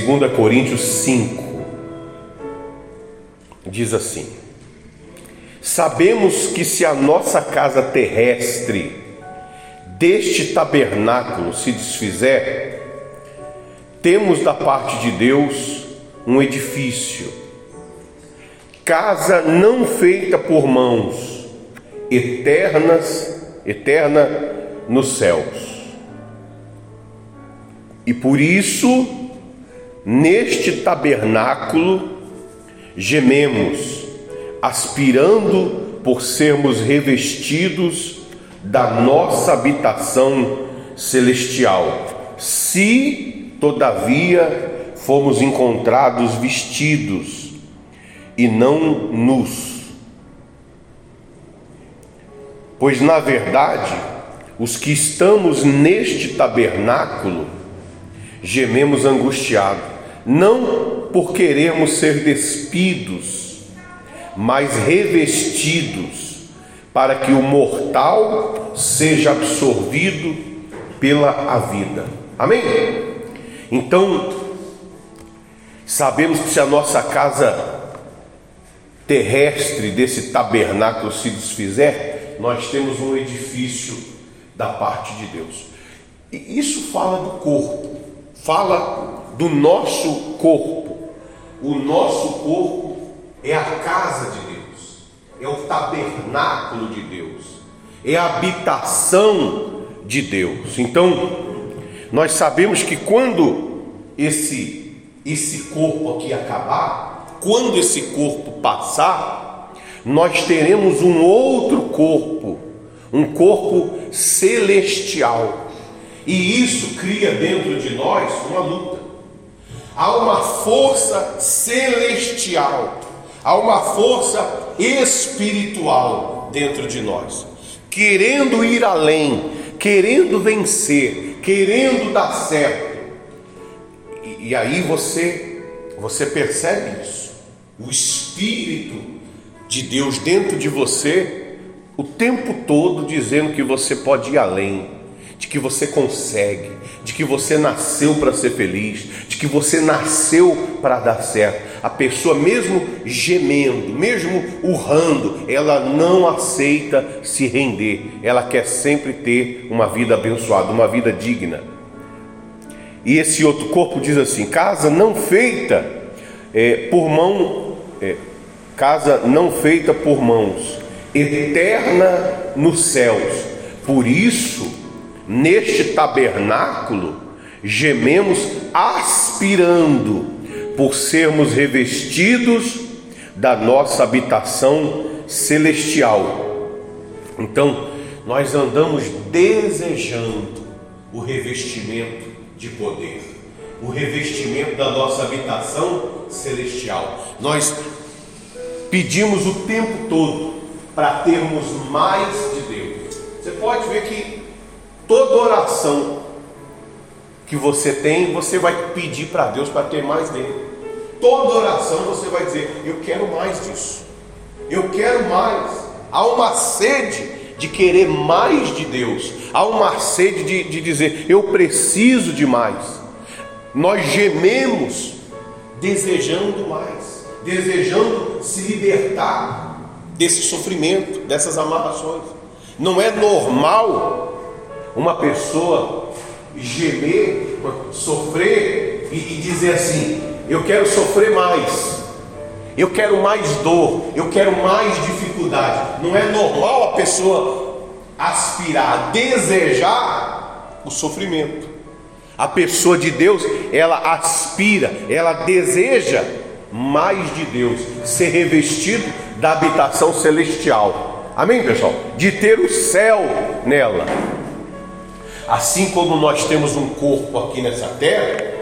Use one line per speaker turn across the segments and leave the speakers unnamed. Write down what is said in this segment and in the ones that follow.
2 Coríntios 5 diz assim: Sabemos que se a nossa casa terrestre deste tabernáculo se desfizer, temos da parte de Deus um edifício, casa não feita por mãos, eternas, eterna nos céus. E por isso, neste tabernáculo, gememos, aspirando por sermos revestidos da nossa habitação celestial, se todavia fomos encontrados vestidos e não nus. Pois na verdade, os que estamos neste tabernáculo gememos angustiado, não por querermos ser despidos, mas revestidos, para que o mortal seja absorvido pela a vida. Amém? Então, sabemos que se a nossa casa terrestre desse tabernáculo se desfizer, nós temos um edifício da parte de Deus. E isso fala do corpo, fala do nosso corpo. O nosso corpo é a casa de Deus, é o tabernáculo de Deus, é a habitação de Deus. Então, nós sabemos que quando esse esse corpo aqui acabar, quando esse corpo passar, nós teremos um outro corpo, um corpo celestial. E isso cria dentro de nós uma luta. Há uma força celestial, há uma força espiritual dentro de nós, querendo ir além, querendo vencer, querendo dar certo. E, e aí você você percebe isso. O espírito de Deus dentro de você o tempo todo dizendo que você pode ir além, de que você consegue, de que você nasceu para ser feliz, de que você nasceu para dar certo. A pessoa, mesmo gemendo, mesmo urrando, ela não aceita se render, ela quer sempre ter uma vida abençoada, uma vida digna. E esse outro corpo diz assim: casa não feita é, por mão, é, casa não feita por mãos, eterna nos céus. Por isso, neste tabernáculo, gememos aspirando por sermos revestidos da nossa habitação celestial. Então, nós andamos desejando o revestimento de poder, o revestimento da nossa habitação celestial. Nós pedimos o tempo todo para termos mais de Deus. Você pode ver que toda oração que você tem, você vai pedir para Deus para ter mais dele. Toda oração você vai dizer: Eu quero mais disso, eu quero mais. Há uma sede de querer mais de Deus, há uma sede de, de dizer: Eu preciso de mais. Nós gememos desejando mais, desejando se libertar desse sofrimento, dessas amarrações. Não é normal uma pessoa gemer, sofrer e, e dizer assim: eu quero sofrer mais, eu quero mais dor, eu quero mais dificuldade. Não é normal a pessoa aspirar, desejar o sofrimento. A pessoa de Deus, ela aspira, ela deseja mais de Deus, ser revestido da habitação celestial. Amém, pessoal? De ter o céu nela. Assim como nós temos um corpo aqui nessa terra,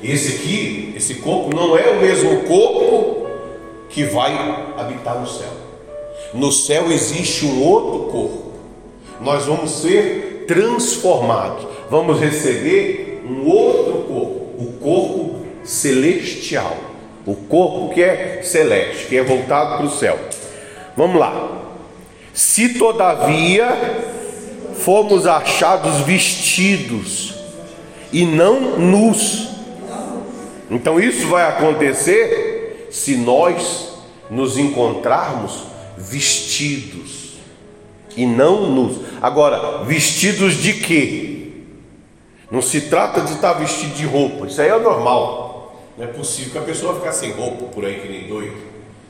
esse aqui, esse corpo não é o mesmo corpo que vai habitar no céu. No céu existe um outro corpo. Nós vamos ser transformados, vamos receber um outro corpo, o corpo celestial, o corpo que é celeste, que é voltado para o céu. Vamos lá. Se todavia fomos achados vestidos e não nus. Então isso vai acontecer se nós nos encontrarmos vestidos e não nus. Agora, vestidos de quê? Não se trata de estar vestido de roupa, isso aí é normal. Não é possível que a pessoa ficar sem roupa por aí que nem doido.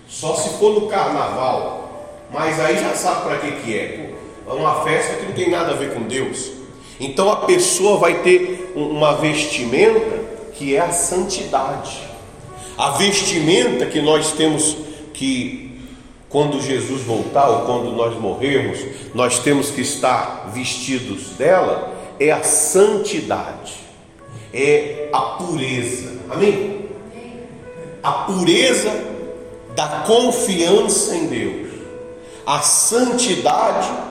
Só se for no carnaval, mas aí já sabe para que, que é. É uma festa que não tem nada a ver com Deus. Então a pessoa vai ter uma vestimenta que é a santidade. A vestimenta que nós temos que, quando Jesus voltar ou quando nós morrermos, nós temos que estar vestidos dela, é a santidade, é a pureza. Amém? A pureza da confiança em Deus, a santidade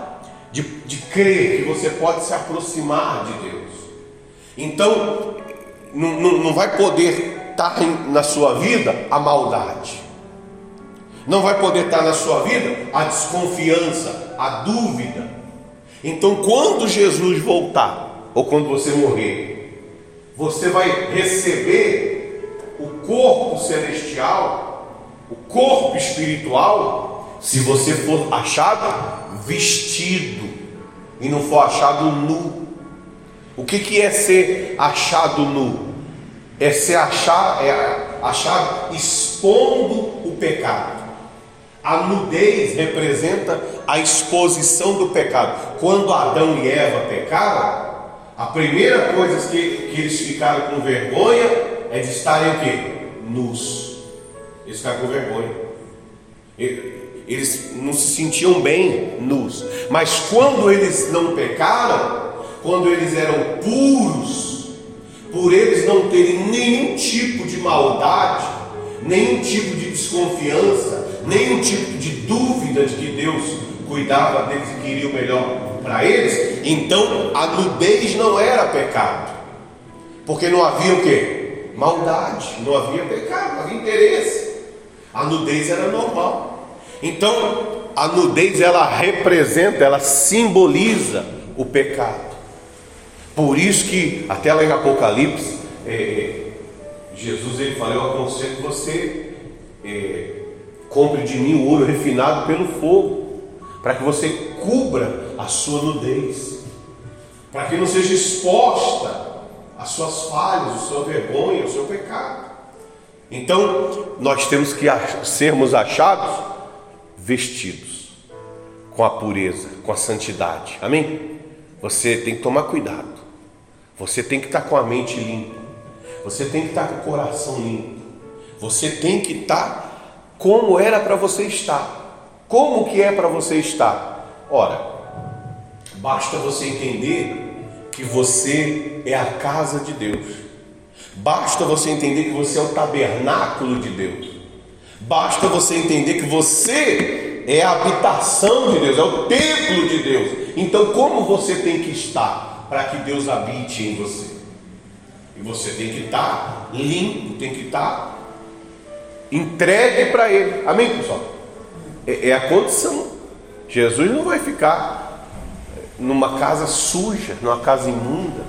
de, de crer que você pode se aproximar de Deus. Então, não, não, não vai poder estar na sua vida a maldade, não vai poder estar na sua vida a desconfiança, a dúvida. Então, quando Jesus voltar, ou quando você morrer, você vai receber o corpo celestial, o corpo espiritual, se você for achado vestido e não for achado nu. O que, que é ser achado nu? É ser achado, é achado expondo o pecado. A nudez representa a exposição do pecado. Quando Adão e Eva pecaram, a primeira coisa que, que eles ficaram com vergonha é de estarem o quê? Nus. Eles ficaram com vergonha. Eles não se sentiam bem nus. Mas quando eles não pecaram, quando eles eram puros, por eles não terem nenhum tipo de maldade, nenhum tipo de desconfiança, nenhum tipo de dúvida de que Deus cuidava deles e queria o melhor para eles, então a nudez não era pecado, porque não havia o que? Maldade, não havia pecado, não havia interesse. A nudez era normal. Então a nudez ela representa, ela simboliza o pecado. Por isso que até lá em Apocalipse, é, é, Jesus ele fala, eu aconselho que você é, compre de mim o ouro refinado pelo fogo, para que você cubra a sua nudez, para que não seja exposta as suas falhas, a sua vergonha, o seu pecado. Então, nós temos que sermos achados vestidos com a pureza, com a santidade. Amém? Você tem que tomar cuidado. Você tem que estar com a mente limpa. Você tem que estar com o coração limpo. Você tem que estar como era para você estar. Como que é para você estar? Ora, basta você entender que você é a casa de Deus. Basta você entender que você é o tabernáculo de Deus. Basta você entender que você é a habitação de Deus, é o templo de Deus. Então, como você tem que estar? para que Deus habite em você. E você tem que estar limpo, tem que estar entregue para Ele. Amém, pessoal? É, é a condição. Jesus não vai ficar numa casa suja, numa casa imunda,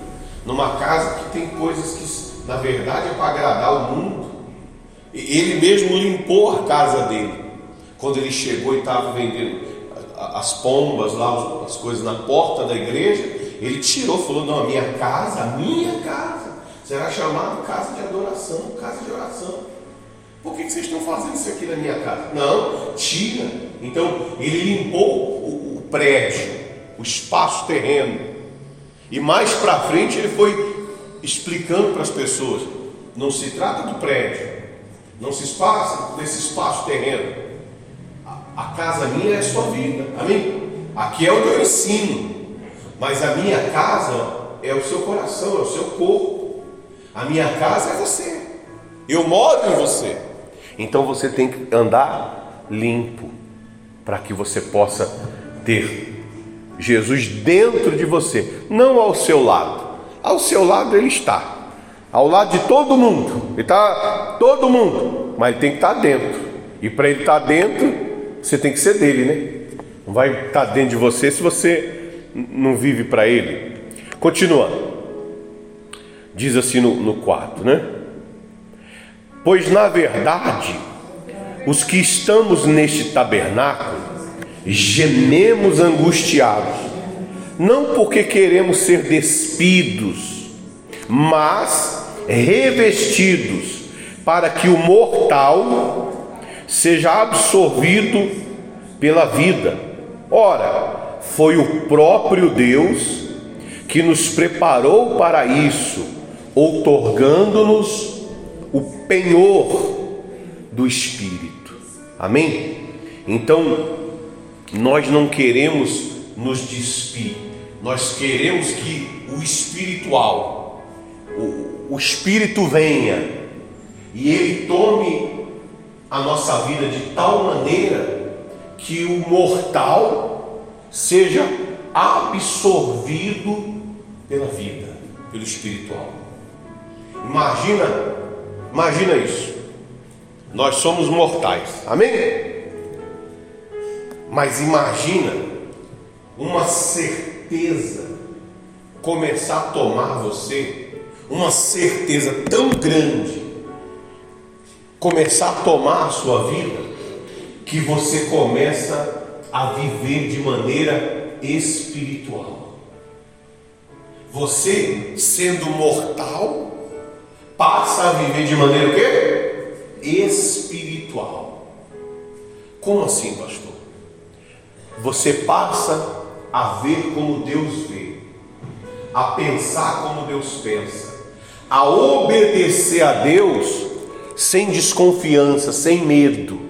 numa casa que tem coisas que, na verdade, é para agradar o mundo. Ele mesmo limpou a casa dele quando ele chegou e estava vendendo as pombas lá, as coisas na porta da igreja. Ele tirou, falou: Não, a minha casa, a minha casa, será chamada casa de adoração, casa de oração. Por que, vocês estão fazendo isso aqui na minha casa? Não, tira. Então, ele limpou o, o prédio, o espaço terreno. E mais para frente, ele foi explicando para as pessoas: não se trata do prédio, não se passa desse espaço terreno. A, a casa minha é a sua vida, amém? Aqui é onde eu ensino. Mas a minha casa é o seu coração, é o seu corpo. A minha casa é você. Eu moro em você. Então você tem que andar limpo para que você possa ter Jesus dentro de você, não ao seu lado. Ao seu lado ele está, ao lado de todo mundo. Ele está todo mundo, mas ele tem que estar dentro. E para ele estar dentro, você tem que ser dele, né? Não vai estar dentro de você se você não vive para ele. Continua. Diz assim no, no quarto, né? Pois na verdade, os que estamos neste tabernáculo gememos angustiados, não porque queremos ser despidos, mas revestidos, para que o mortal seja absorvido pela vida. Ora, foi o próprio Deus que nos preparou para isso, outorgando-nos o penhor do Espírito. Amém? Então, nós não queremos nos despir, nós queremos que o espiritual, o, Espírito venha e ele tome a nossa vida de tal maneira que o mortal seja absorvido pela vida, pelo espiritual. Imagina, imagina isso. Nós somos mortais. Amém? Mas imagina uma certeza começar a tomar você, uma certeza tão grande, começar a tomar a sua vida, que você começa a viver de maneira espiritual. Você, sendo mortal, passa a viver de maneira o quê? Espiritual. Como assim, pastor? você passa a ver como Deus vê, a pensar como Deus pensa, a obedecer a Deus sem desconfiança, sem medo,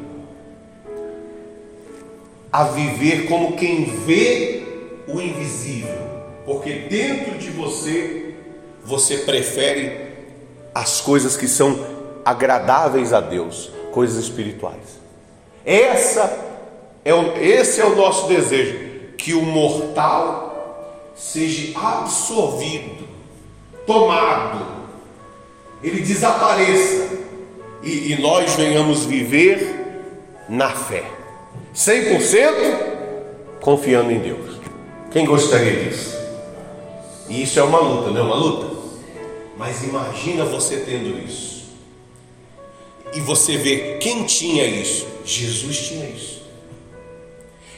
a viver como quem vê o invisível, porque dentro de você você prefere as coisas que são agradáveis a Deus, coisas espirituais. Essa é o, esse é o nosso desejo: que o mortal seja absorvido, tomado, ele desapareça e, e nós venhamos viver na fé, 100% confiando em Deus. Quem gostaria disso? E isso é uma luta, não é uma luta? Mas imagina você tendo isso. E você vê quem tinha isso? Jesus tinha isso.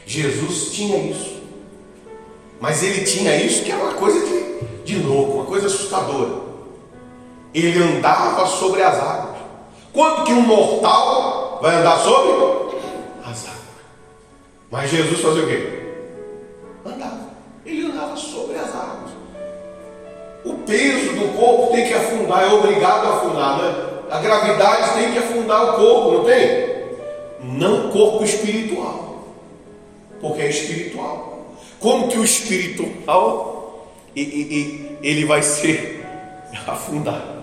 Jesus tinha isso. Mas ele tinha isso que era uma coisa de, de louco, uma coisa assustadora. Ele andava sobre as águas. Quando que um mortal vai andar sobre as águas? Mas Jesus fazia o quê? Andava. Ele andava sobre as águas. O peso do corpo tem que afundar, é obrigado a afundar, né? A gravidade tem que afundar o corpo, não tem? Não corpo espiritual porque é espiritual. Como que o espiritual e, e, e ele vai ser afundado?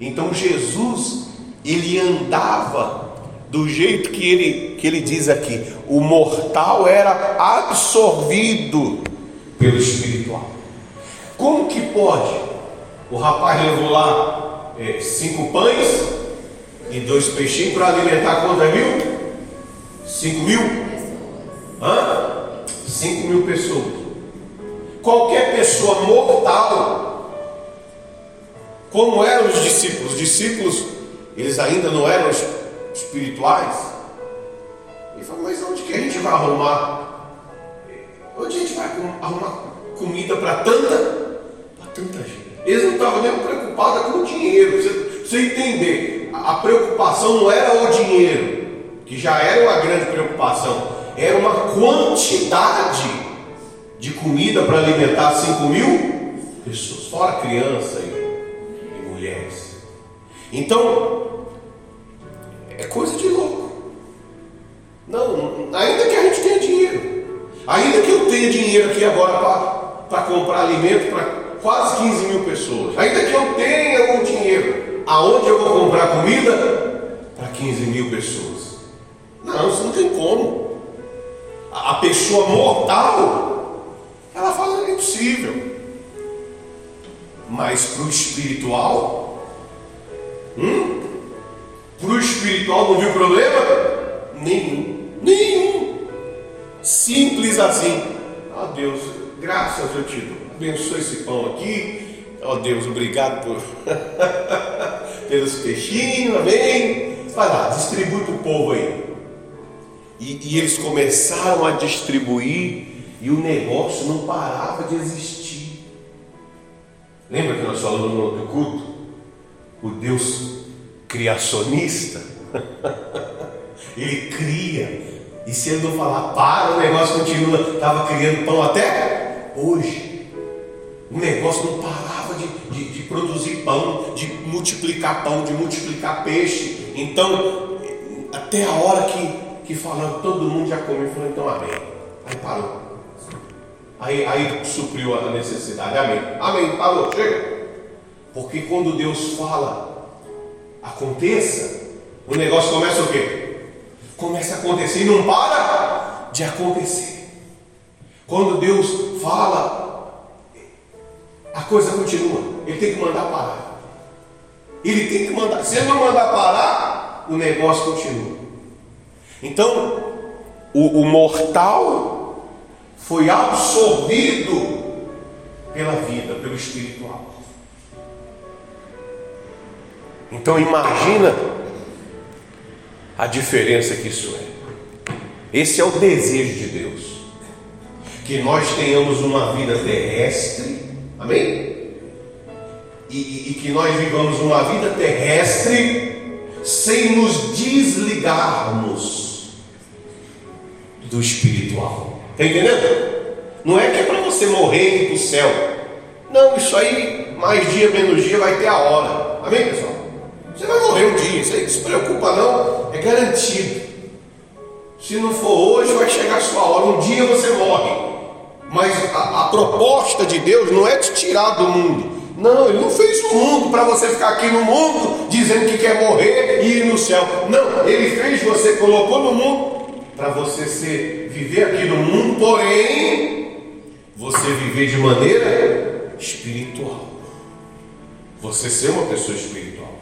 Então Jesus ele andava do jeito que ele, que ele diz aqui: o mortal era absorvido pelo espiritual. Como que pode? O rapaz levou lá é, cinco pães e dois peixinhos para alimentar quantas mil? Cinco mil? Hã? 5 mil pessoas. Qualquer pessoa mortal, como eram os discípulos, os discípulos, eles ainda não eram espirituais. Ele falou, mas onde que a gente vai arrumar? Onde a gente vai arrumar comida para tanta, para tanta gente? Eles não estavam nem preocupados com o dinheiro. Você, você entender, a preocupação não era o dinheiro, que já era uma grande preocupação era uma quantidade de comida para alimentar 5 mil pessoas, fora criança e, mulheres. Então, é coisa de louco. Não, ainda que a gente tenha dinheiro, ainda que eu tenha dinheiro aqui agora para comprar alimento para quase 15 mil pessoas, ainda que eu tenha o dinheiro, aonde eu vou comprar comida para 15 mil pessoas? Não, isso não tem como a pessoa mortal, ela fala é impossível. Mas para o espiritual, hum? para o espiritual não viu problema? Nenhum, nenhum. Simples assim. Ó oh, Deus, graças eu te dou. Esse pão aqui. Ó oh, Deus, obrigado por, pelos peixinhos, amém? Vai lá, distribui para o povo aí. E, e eles começaram a distribuir e o negócio não parava de existir. Lembra que nós falamos no outro culto? O Deus criacionista, ele cria. E se ele não falar para, o negócio continua. Estava criando pão até hoje. O negócio não parava de, de, de, produzir pão, de multiplicar pão, de multiplicar peixe. Então, até a hora que, que falando, todo mundo já comeu, falou, então amém. Aí parou. Aí, aí supriu a necessidade. Amém. Amém. Parou, chega. Porque quando Deus fala, aconteça, o negócio começa o quê? Começa a acontecer e não para de acontecer. Quando Deus fala, a coisa continua. Ele tem que mandar parar. Ele tem que mandar. Se ele não mandar parar, o negócio continua. Então, o, o mortal foi absorvido pela vida, pelo espiritual. Então imagina a diferença que isso é. Esse é o desejo de Deus. Que nós tenhamos uma vida terrestre, amém? E, e, que nós vivamos uma vida terrestre sem nos desligarmos do espiritual. Está entendendo? Não é que é para você morrer e ir para o céu. Não, isso aí, mais dia, menos dia, vai ter a hora. Amém, pessoal? Você vai morrer um dia, isso aí não se preocupa não, é garantido. Se não for hoje, vai chegar a sua hora, um dia você morre. Mas a, a proposta de Deus não é te tirar do mundo. Não, Ele não fez o mundo para você ficar aqui no mundo dizendo que quer morrer e ir no céu. Não, Ele fez você, colocou no mundo para você ser, viver aqui no mundo, porém, você viver de maneira espiritual. Você ser uma pessoa espiritual.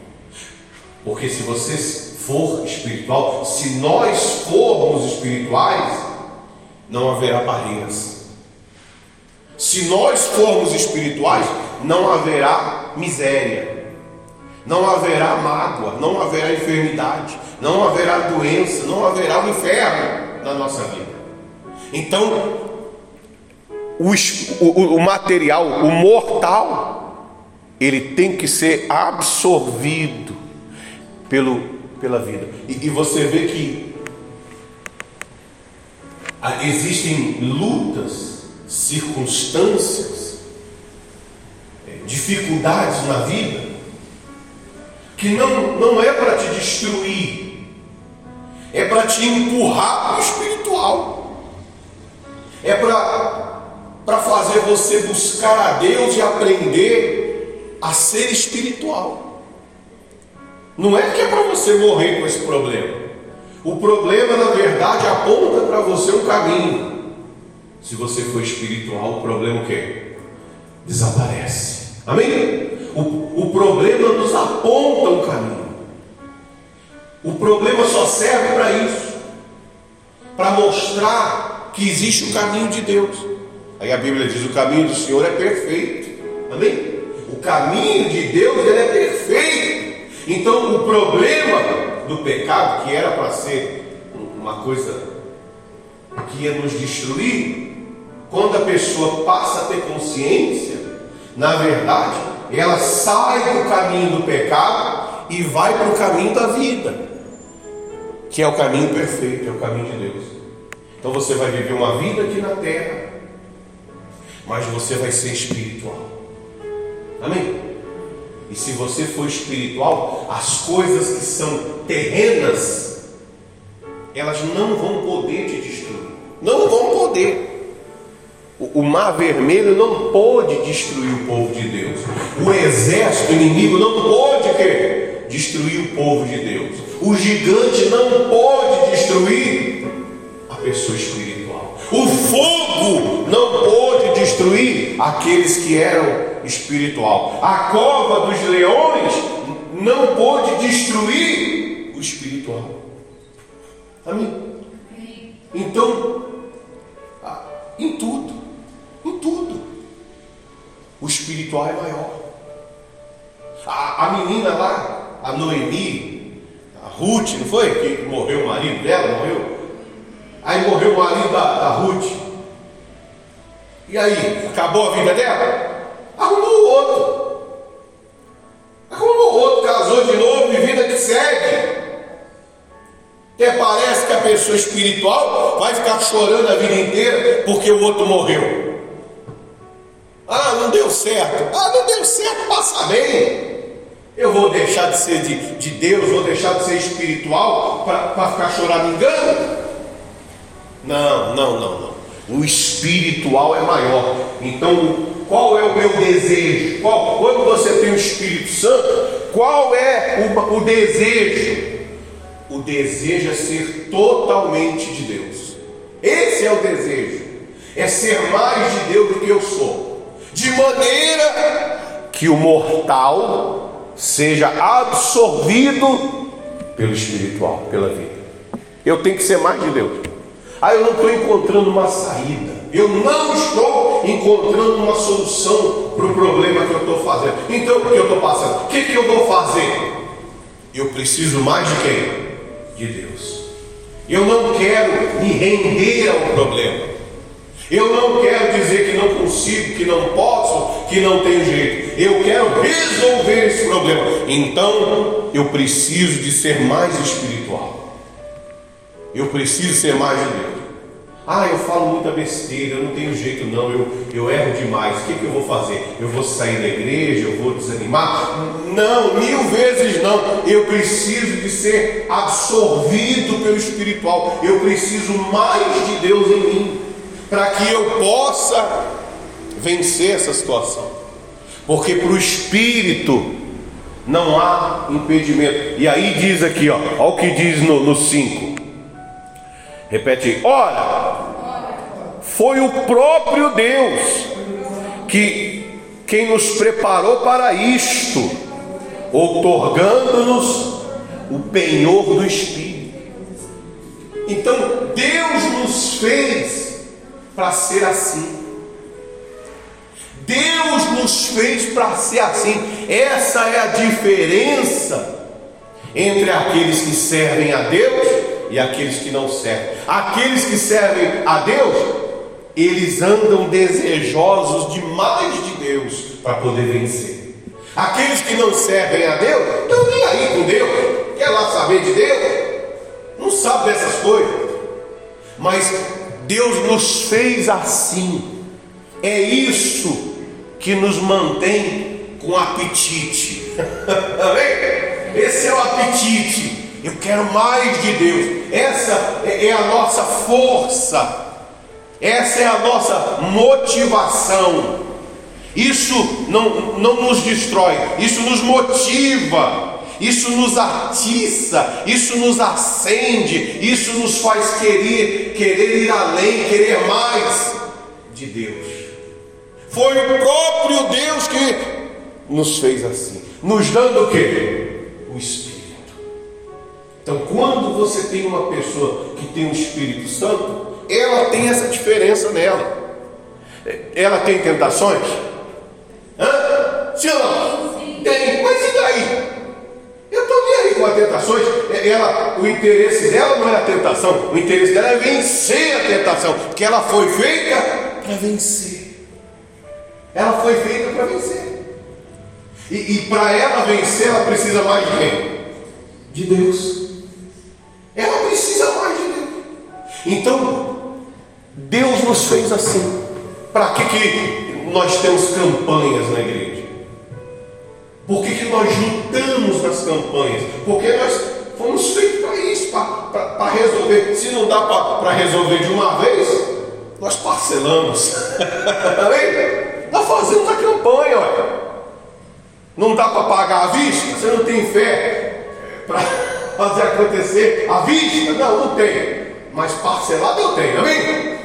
Porque se você for espiritual, se nós formos espirituais, não haverá barreiras. Se nós formos espirituais, não haverá miséria, não haverá mágoa, não haverá enfermidade, não haverá doença, não haverá o inferno na nossa vida. Então, o, o, o material, o mortal, ele tem que ser absorvido pelo, pela vida. E, e você vê que existem lutas, circunstâncias, é, dificuldades na vida, que não, não é para te destruir, é para te empurrar para o espiritual, é para fazer você buscar a Deus e aprender a ser espiritual. Não é que é para você morrer com esse problema. O problema, na verdade, aponta para você um caminho. Se você for espiritual, o problema o quê? Desaparece. Amém? O, o problema nos aponta um caminho. O problema só serve para isso para mostrar que existe o caminho de Deus. Aí a Bíblia diz: o caminho do Senhor é perfeito. Amém? O caminho de Deus ele é perfeito. Então, o problema do pecado, que era para ser uma coisa que ia nos destruir, quando a pessoa passa a ter consciência, na verdade, ela sai do caminho do pecado e vai para o caminho da vida, que é o caminho perfeito, é o caminho de Deus. Então você vai viver uma vida aqui na terra, mas você vai ser espiritual. Amém? E se você for espiritual, as coisas que são terrenas, elas não vão poder te destruir. Não vão poder. O mar vermelho não pôde destruir o povo de Deus. O exército inimigo não quê? destruir o povo de Deus. O gigante não pôde destruir pessoa espiritual. O fogo não pôde destruir aqueles que eram espiritual. A cova dos leões não pôde destruir o espiritual. Amém? Então, em tudo, em tudo, o espiritual é maior. A, a menina lá, a Noemi, a Ruth, não foi? Que morreu o marido dela, morreu. Aí morreu o marido da, da Ruth. E aí, acabou a vida dela? Arrumou outro. Arrumou outro, casou de novo e vida que segue. Até parece que a pessoa espiritual vai ficar chorando a vida inteira porque o outro morreu. Ah, não deu certo. Ah, não deu certo, passa bem. Eu vou deixar de ser de, de Deus, vou deixar de ser espiritual para ficar chorando engano? Não, não, não, não. O espiritual é maior. Então, qual é o meu desejo? Qual, quando você tem o Espírito Santo, qual é o, o desejo? O desejo é ser totalmente de Deus. Esse é o desejo. É ser mais de Deus do que eu sou. De maneira que o mortal seja absorvido pelo espiritual, pela vida. Eu tenho que ser mais de Deus. Ah, eu não estou encontrando uma saída. Eu não estou encontrando uma solução para o problema que eu estou fazendo. Então, o que eu estou passando? O que, que eu vou fazer? Eu preciso mais de quem? De Deus. Eu não quero me render ao problema. Eu não quero dizer que não consigo, que não posso, que não tenho jeito. Eu quero resolver esse problema. Então, eu preciso de ser mais espiritual. Eu preciso ser mais de Deus. Ah, eu falo muita besteira, eu não tenho jeito não, eu, eu erro demais. O que, que eu vou fazer? Eu vou sair da igreja, eu vou desanimar? Não, mil vezes não. Eu preciso de ser absorvido pelo espiritual. Eu preciso mais de Deus em mim, para que eu possa vencer essa situação. Porque para o espírito não há impedimento. E aí diz aqui, ó, olha o que diz no 5. Repete, ora, foi o próprio Deus que quem nos preparou para isto, otorgando-nos o penhor do Espírito. Então Deus nos fez para ser assim. Deus nos fez para ser assim. Essa é a diferença entre aqueles que servem a Deus e aqueles que não servem. Aqueles que servem a Deus, eles andam desejosos de mais de Deus para poder vencer. Aqueles que não servem a Deus, estão nem aí com Deus, quer lá saber de Deus, não sabe dessas coisas. Mas Deus nos fez assim. É isso que nos mantém com apetite. Esse é o apetite eu quero mais de Deus. Essa é a nossa força. Essa é a nossa motivação. Isso não, não nos destrói, isso nos motiva, isso nos atiça, isso nos acende, isso nos faz querer, querer ir além, querer mais de Deus. Foi o próprio Deus que nos fez assim, nos dando o que? O Espírito. Então, quando você tem uma pessoa que tem o Espírito Santo, ela tem essa diferença nela. Ela tem tentações? Hã? Sim ou? Tem, mas e daí? Eu estou nem aí com as tentações. Ela, o interesse dela não é a tentação, o interesse dela é vencer a tentação, porque ela foi feita para vencer. Ela foi feita para vencer. E, e para ela vencer, ela precisa mais de quem? De Deus. Ela precisa mais de Deus. Então, Deus nos fez assim. Para que, que nós temos campanhas na igreja? Por que, que nós juntamos nas campanhas? Porque nós fomos feitos para isso, para resolver. Se não dá para resolver de uma vez, nós parcelamos. Nós fazemos a campanha, olha. Não dá para pagar à vista? Você não tem fé para fazer acontecer à vista? Não, não tem. Mas parcelado eu tenho, amém?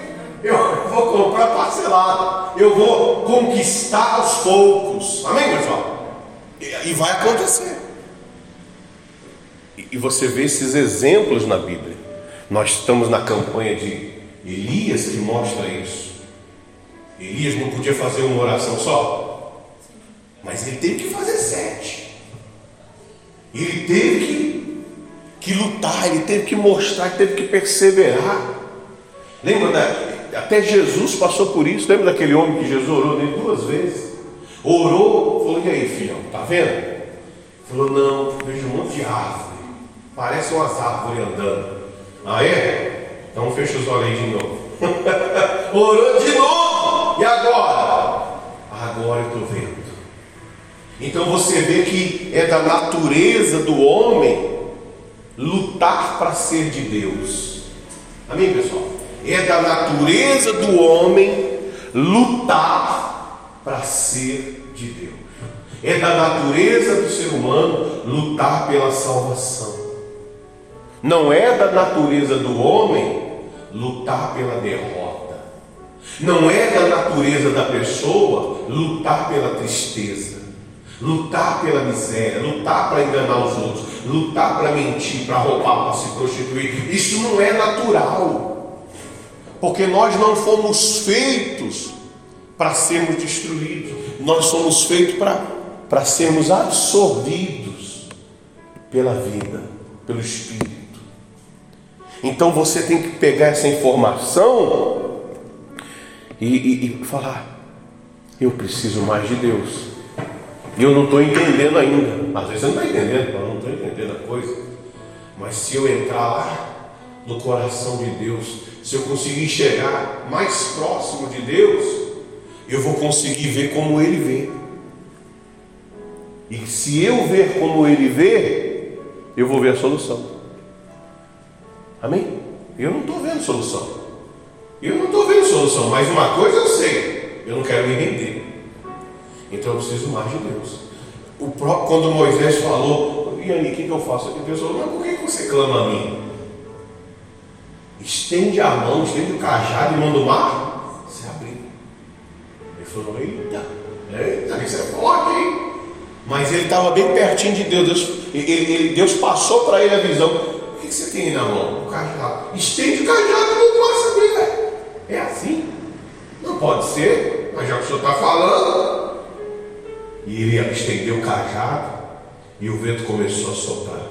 Eu vou comprar parcelado. Eu vou conquistar aos poucos. Amém, pessoal? E, e vai acontecer. E, e você vê esses exemplos na Bíblia. Nós estamos na campanha de Elias que mostra isso. Elias não podia fazer uma oração só, mas ele teve que fazer sete. Ele teve que, que lutar, ele teve que mostrar, teve que perseverar. Lembra da, até Jesus passou por isso. Lembra daquele homem que Jesus orou nele duas vezes? Orou, falou: E aí, filhão, tá vendo? Falou: Não, vejo um monte de árvore. Parece umas árvores andando. Ah, é? Então fecha os olhos de novo. Orou de novo. E agora? Agora eu estou vendo. Então você vê que é da natureza do homem lutar para ser de Deus. Amém, pessoal? É da natureza do homem lutar para ser de Deus. É da natureza do ser humano lutar pela salvação. Não é da natureza do homem lutar pela derrota. Não é da natureza da pessoa lutar pela tristeza, lutar pela miséria, lutar para enganar os outros, lutar para mentir, para roubar, para se prostituir. Isso não é natural, porque nós não fomos feitos para sermos destruídos, nós somos feitos para, sermos absorvidos pela vida, pelo Espírito. Então você tem que pegar essa informação e, e, e falar: eu preciso mais de Deus. E eu não estou entendendo ainda. Às vezes você não está entendendo, eu não estou entendendo a coisa. Mas se eu entrar lá no coração de Deus, se eu conseguir chegar mais próximo de Deus, eu vou conseguir ver como Ele vê. E se eu ver como Ele vê, eu vou ver a solução. Amém? Eu não estou vendo solução. Eu não estou vendo solução, mas uma coisa eu sei: eu não quero me render. Então eu preciso mais de Deus. O próprio, quando Moisés falou, e aí, o que, que eu faço? E Deus falou: Mas por que você clama a mim? Estende a mão, estende o cajado e manda o mar se abrir. Ele falou: Eita, eita, isso é forte, hein? Mas ele estava bem pertinho de Deus. Deus, ele, ele, Deus passou para ele a visão que você tem aí na mão? O cajado. Estende o cajado e não posso abrir, velho. É assim? Não pode ser, mas já que o senhor está falando. E ele estendeu o cajado e o vento começou a soprar.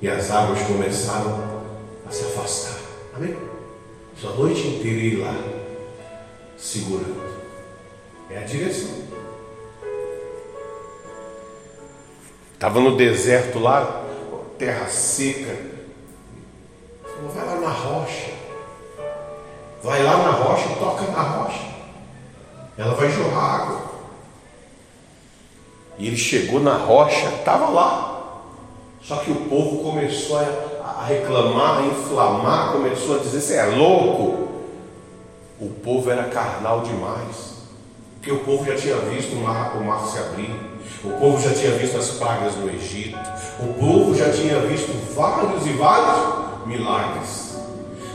E as águas começaram a se afastar. Amém? Só a noite inteira ir lá, segurando. É a direção. Estava no deserto lá, terra seca. vai lá na rocha. Vai lá na rocha toca na rocha. Ela vai jorrar água. E ele chegou na rocha, estava lá. Só que o povo começou a, a reclamar, a inflamar, começou a dizer: Você é louco? O povo era carnal demais. Porque o povo já tinha visto o mar, o mar se abrir. O povo já tinha visto as pragas no Egito. O povo já tinha visto vários e vários milagres.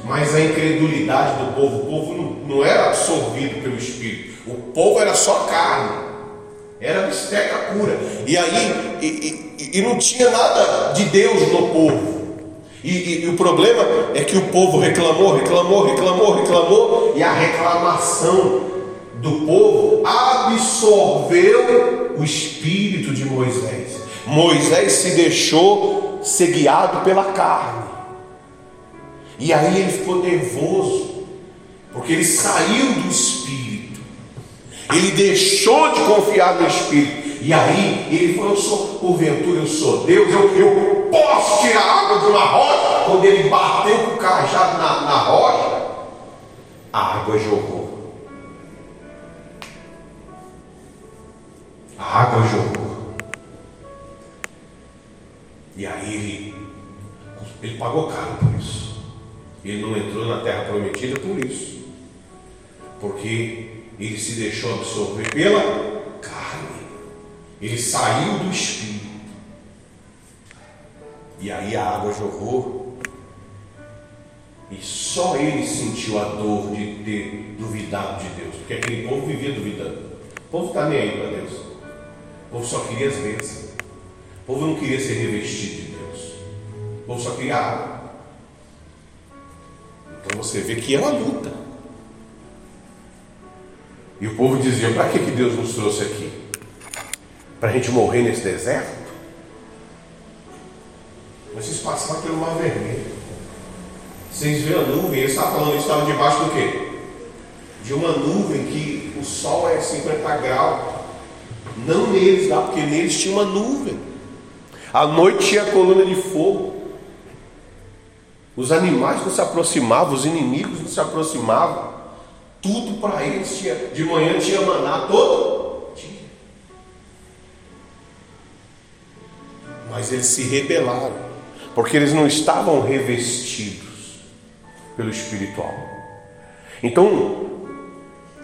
Mas a incredulidade do povo, o povo não, não era absorvido pelo Espírito. O povo era só carne. Era bisteca pura. E aí, e, e, e, não tinha nada de Deus no povo. E, e, o problema é que o povo reclamou, reclamou, reclamou, reclamou, e a reclamação do povo absorveu o espírito de Moisés. Moisés se deixou ser guiado pela carne. E aí ele ficou nervoso, porque ele saiu do espírito. Ele deixou de confiar no espírito. E aí ele falou: Eu sou, porventura, eu sou Deus, eu, eu posso tirar água de uma rocha. Quando ele bateu com o cajado na, na rocha, a água jorrou. A água jorrou. E aí ele, ele pagou caro por isso. Ele não entrou na terra prometida por isso. Porque ele se deixou absorver pela carne. Ele saiu do espírito. E aí a água jorrou. E só ele sentiu a dor de ter duvidado de Deus. Porque aquele povo vivia duvidando. O povo está nem aí para Deus. O povo só queria as bênçãos. O povo não queria ser revestido de Deus. O povo só queria água. Então você vê que é uma luta. E o povo dizia: para que, que Deus nos trouxe aqui? Para a gente morrer nesse deserto? Vocês passaram pelo Mar Vermelho. Vocês viram a nuvem, ele estava falando, eles estavam debaixo do quê? De uma nuvem que o sol é 50 graus. Não neles lá, porque neles tinha uma nuvem. À noite tinha a coluna de fogo. Os animais não se aproximavam, os inimigos não se aproximavam. Tudo para eles tinha. De manhã tinha maná todo dia. Mas eles se rebelaram, porque eles não estavam revestidos pelo espiritual. Então,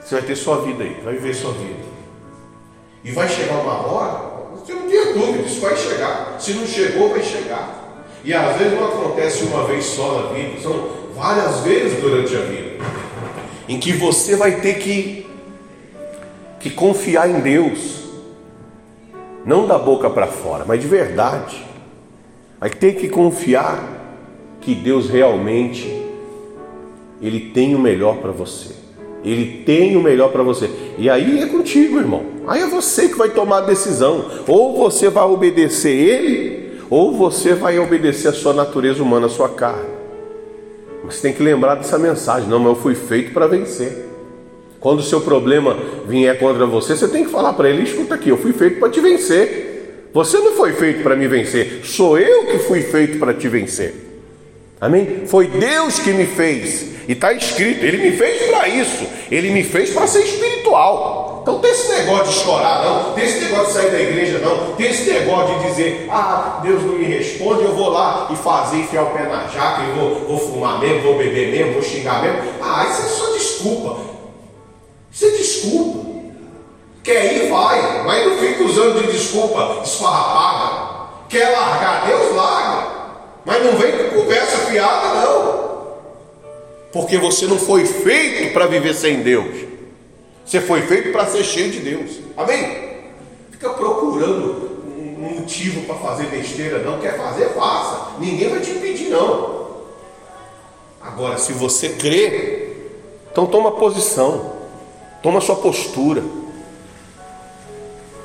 você vai ter sua vida aí, vai viver sua vida. E vai chegar uma hora, você não tem dúvida, isso vai chegar. Se não chegou, vai chegar. E às vezes não acontece uma vez só na vida, são várias vezes durante a vida, em que você vai ter que, que confiar em Deus, não da boca para fora, mas de verdade. Vai ter que confiar que Deus realmente ele tem o melhor para você. Ele tem o melhor para você. E aí é contigo, irmão. Aí é você que vai tomar a decisão. Ou você vai obedecer ele, ou você vai obedecer a sua natureza humana, a sua carne. Você tem que lembrar dessa mensagem. Não, mas eu fui feito para vencer. Quando o seu problema vier contra você, você tem que falar para ele: escuta aqui, eu fui feito para te vencer. Você não foi feito para me vencer, sou eu que fui feito para te vencer. Amém? Foi Deus que me fez. E está escrito, Ele me fez para isso. Ele me fez para ser espiritual. Então tem esse negócio de chorar, não. Tem esse negócio de sair da igreja, não. Tem esse negócio de dizer, ah, Deus não me responde, eu vou lá e fazer, enfiar o pé na jaca, e vou, vou fumar mesmo, vou beber mesmo, vou xingar mesmo. Ah, isso é só desculpa. Isso é desculpa. Quer ir, vai. Mas não fica usando de desculpa esfarrapada. Quer largar, Deus larga. Mas não vem com conversa fiada, não. Porque você não foi feito para viver sem Deus. Você foi feito para ser cheio de Deus. Amém? Fica procurando um motivo para fazer besteira, não. Quer fazer, faça. Ninguém vai te impedir, não. Agora, se você crê, então toma posição. Toma sua postura.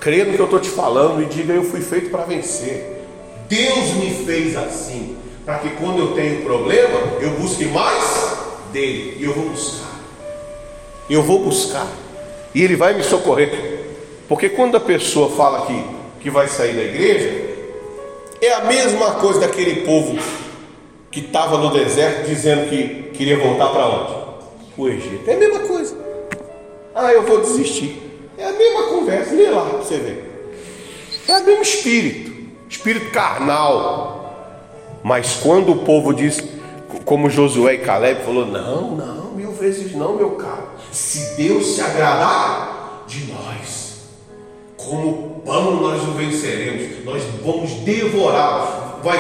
Crê no que eu estou te falando e diga: Eu fui feito para vencer. Deus me fez assim, para que quando eu tenho problema, eu busque mais dele. E eu vou buscar. Eu vou buscar. E ele vai me socorrer. Porque quando a pessoa fala que, que vai sair da igreja, é a mesma coisa daquele povo que estava no deserto dizendo que queria voltar para onde? O Egito. É a mesma coisa. Ah, eu vou desistir. É a mesma conversa. Lê lá para você ver. É o mesmo espírito espírito carnal. Mas quando o povo diz, como Josué e Caleb falou: Não, não, mil vezes não, meu caro. Se Deus se agradar de nós, como pão nós o venceremos, nós vamos devorar. Vai,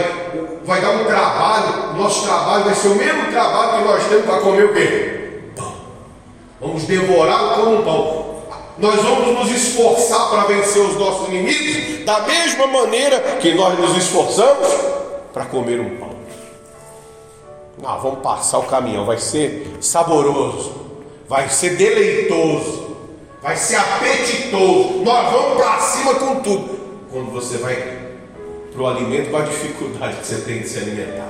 vai dar um trabalho, nosso trabalho vai ser o mesmo trabalho que nós temos para comer o quê? Pão. Vamos devorar como um pão nós vamos nos esforçar para vencer os nossos inimigos da mesma maneira que nós nos esforçamos para comer um pão. Ah, vamos passar o caminhão, vai ser saboroso, vai ser deleitoso, vai ser apetitoso. Nós vamos para cima com tudo. Quando você vai para o alimento, qual a dificuldade que você tem de se alimentar?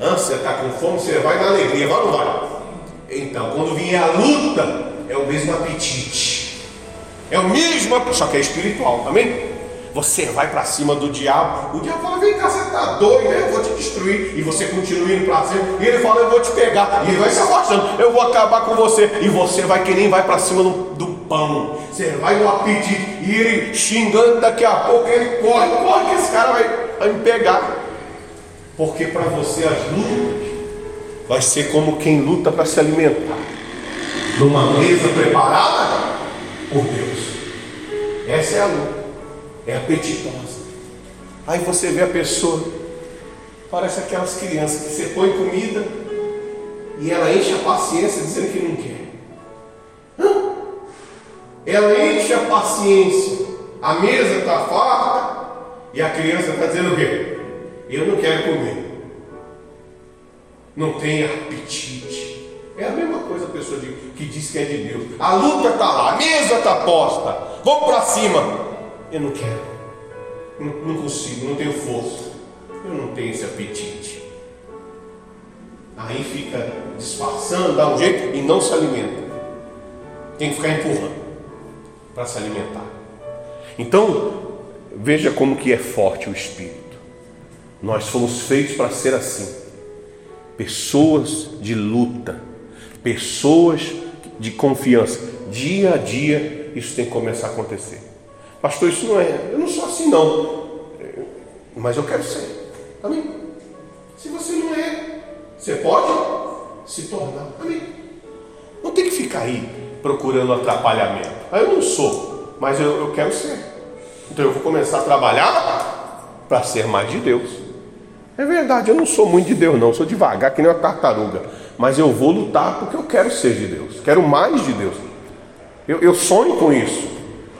Antes você está com fome, você vai na alegria, vai ou não vai? Então, quando vier a luta, é o mesmo apetite. É o mesmo, só que é espiritual, amém? Você vai para cima do diabo, o diabo fala: Vem cá, você está doido, eu vou te destruir. E você continua indo para cima, e ele fala: Eu vou te pegar. E ele vai se afastando, eu vou acabar com você. E você vai que nem vai para cima do, do, pão, você vai no apetite, e ele xingando, daqui a pouco ele corre, corre, que esse cara vai, vai me pegar. Porque para você as lutas vai ser como quem luta para se alimentar, numa mesa preparada por Deus. Essa é a luta, é apetitosa. Aí você vê a pessoa, parece aquelas crianças que você põe comida e ela enche a paciência dizendo que não quer. Ela enche a paciência, a mesa está farta e a criança está dizendo o quê? Eu não quero comer. Não tem apetite. É a mesma coisa a pessoa que diz que é de Deus. A luta está lá, a mesa está posta. Vamos para cima. Eu não quero. Não, não, consigo, não tenho força. Eu não tenho esse apetite. Aí fica disfarçando, dá um jeito e não se alimenta. Tem que ficar empurrando para se alimentar. Então, veja como que é forte o espírito. Nós fomos feitos para ser assim. Pessoas de luta, pessoas de confiança. Dia a dia isso tem que começar a acontecer. Pastor, isso não é. Eu não sou assim não. Mas eu quero ser. Amém? Se você não é, você pode se tornar. Amém? Não tem que ficar aí procurando atrapalhamento. Ah, eu não sou, mas eu, eu quero ser. Então eu vou começar a trabalhar para ser mais de Deus. É verdade, eu não sou muito de Deus, não, eu sou devagar, que nem uma tartaruga. Mas eu vou lutar porque eu quero ser de Deus, quero mais de Deus. Eu, eu sonho com isso.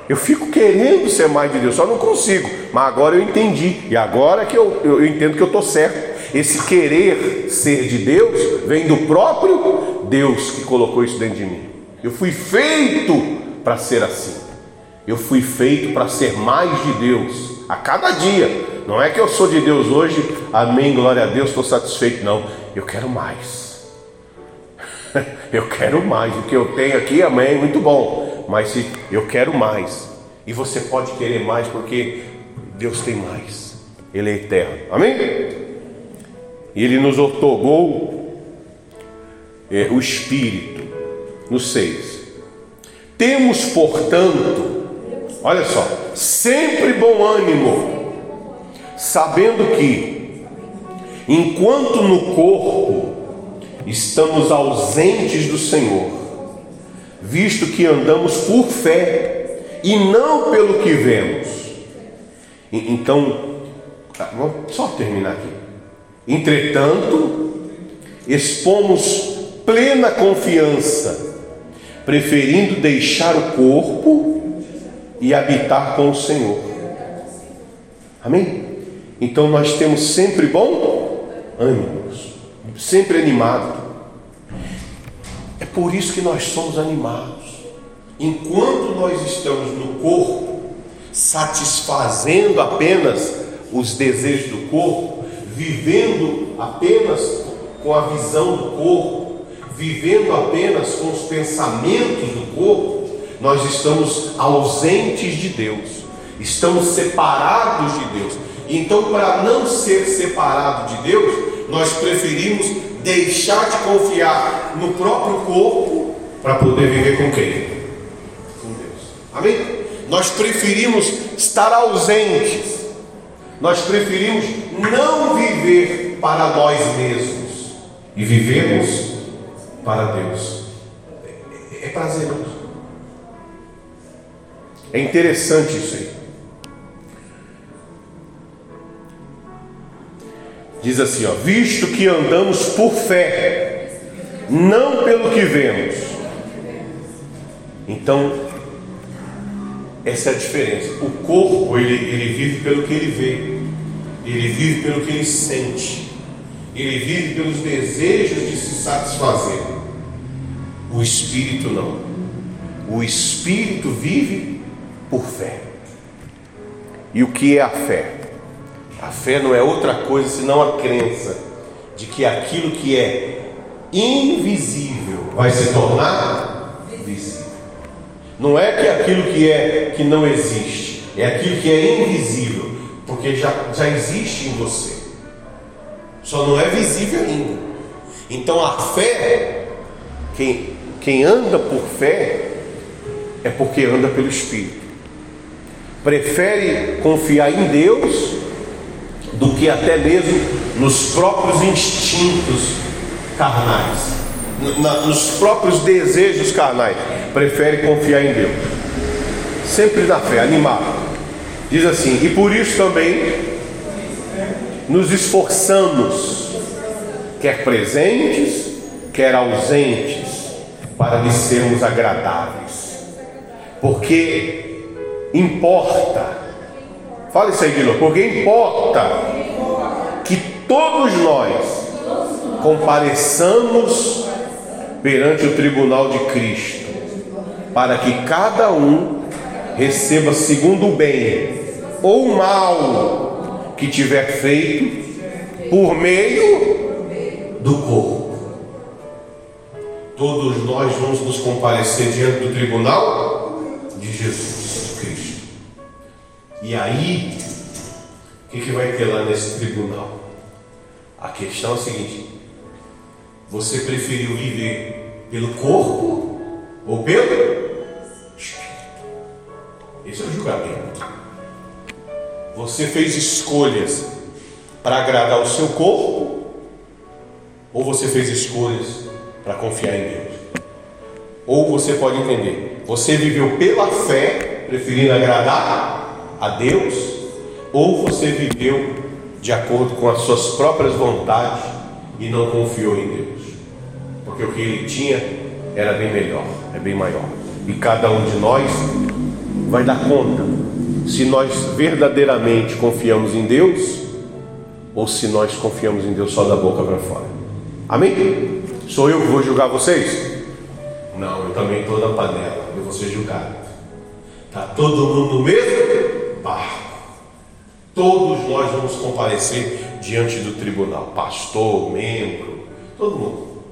Eu fico querendo ser mais de Deus, só não consigo. Mas agora eu entendi. E agora que eu, eu, eu entendo que eu estou certo. Esse querer ser de Deus vem do próprio Deus que colocou isso dentro de mim. Eu fui feito para ser assim. Eu fui feito para ser mais de Deus a cada dia. Não é que eu sou de Deus hoje, amém, glória a Deus, estou satisfeito. Não, eu quero mais. eu quero mais. O que eu tenho aqui, amém, muito bom. Mas se eu quero mais, e você pode querer mais porque Deus tem mais. Ele é eterno. Amém? E Ele nos otorgou é, o Espírito no 6. Temos, portanto, olha só, sempre bom ânimo, sabendo que, enquanto no corpo estamos ausentes do Senhor, visto que andamos por fé e não pelo que vemos. Então, tá, vamos só terminar aqui. Entretanto, expomos plena confiança preferindo deixar o corpo e habitar com o Senhor. Amém? Então nós temos sempre bom ânimo, sempre animado. É por isso que nós somos animados. Enquanto nós estamos no corpo, satisfazendo apenas os desejos do corpo, vivendo apenas com a visão do corpo, vivendo apenas com os pensamentos do corpo, nós estamos ausentes de Deus, estamos separados de Deus. Então, para não ser separado de Deus, nós preferimos deixar de confiar no próprio corpo para poder viver com quem? Com Deus. Amém? Nós preferimos estar ausentes, nós preferimos não viver para nós mesmos e vivemos para Deus. É, é prazeroso. É interessante isso aí. Diz assim, ó, visto que andamos por fé, não pelo que vemos. Então, essa é a diferença. O corpo, ele, ele vive pelo que ele vê, ele vive pelo que ele sente, ele vive pelos desejos de se satisfazer. O espírito não. O espírito vive por fé. E o que é a fé? A fé não é outra coisa senão a crença de que aquilo que é invisível vai se tornar visível. Não é que aquilo que é que não existe, é aquilo que é invisível, porque já, já existe em você. Só não é visível ainda. Então a fé, quem quem anda por fé é porque anda pelo Espírito. Prefere confiar em Deus do que até mesmo nos próprios instintos carnais, nos próprios desejos carnais. Prefere confiar em Deus. Sempre na fé, animado. Diz assim: e por isso também nos esforçamos, quer presentes, quer ausentes para lhe sermos agradáveis. Porque importa, fala isso aí, Guilherme, porque importa que todos nós compareçamos perante o tribunal de Cristo, para que cada um receba segundo o bem ou mal que tiver feito por meio do corpo. Todos nós vamos nos comparecer diante do tribunal de Jesus. E aí, o que, que vai ter lá nesse tribunal? A questão é a seguinte: você preferiu viver pelo corpo ou pelo espírito? Esse é o julgamento. Você fez escolhas para agradar o seu corpo ou você fez escolhas para confiar em Deus? Ou você pode entender, você viveu pela fé, preferindo agradar a Deus, ou você viveu de acordo com as suas próprias vontades e não confiou em Deus. Porque o que ele tinha era bem melhor, é bem maior. E cada um de nós vai dar conta se nós verdadeiramente confiamos em Deus ou se nós confiamos em Deus só da boca para fora. Amém? Sou eu que vou julgar vocês? Não, eu também estou na panela, eu vou ser julgado. Está todo mundo no mesmo. Todos nós vamos comparecer diante do tribunal, pastor, membro, todo mundo.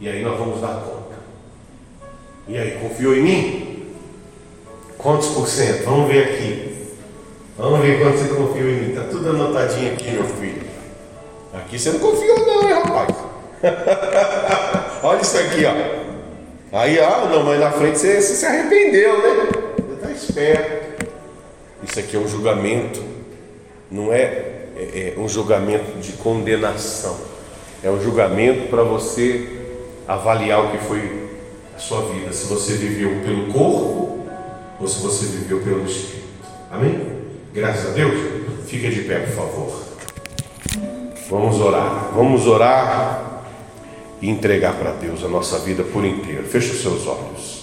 E aí nós vamos dar conta. E aí, confiou em mim? Quantos por cento? Vamos ver aqui. Vamos ver quanto você confiou em mim. Está tudo anotadinho aqui, meu filho. Aqui você não confiou não, hein, rapaz? Olha isso aqui, ó. Aí, ah, não, mas na frente você, você se arrependeu, né? Você está esperto. Isso aqui é um julgamento não é, é, é um julgamento de condenação, é um julgamento para você avaliar o que foi a sua vida, se você viveu pelo corpo ou se você viveu pelo espírito. Amém? Graças a Deus. Fica de pé, por favor. Vamos orar. Vamos orar e entregar para Deus a nossa vida por inteiro. Feche os seus olhos.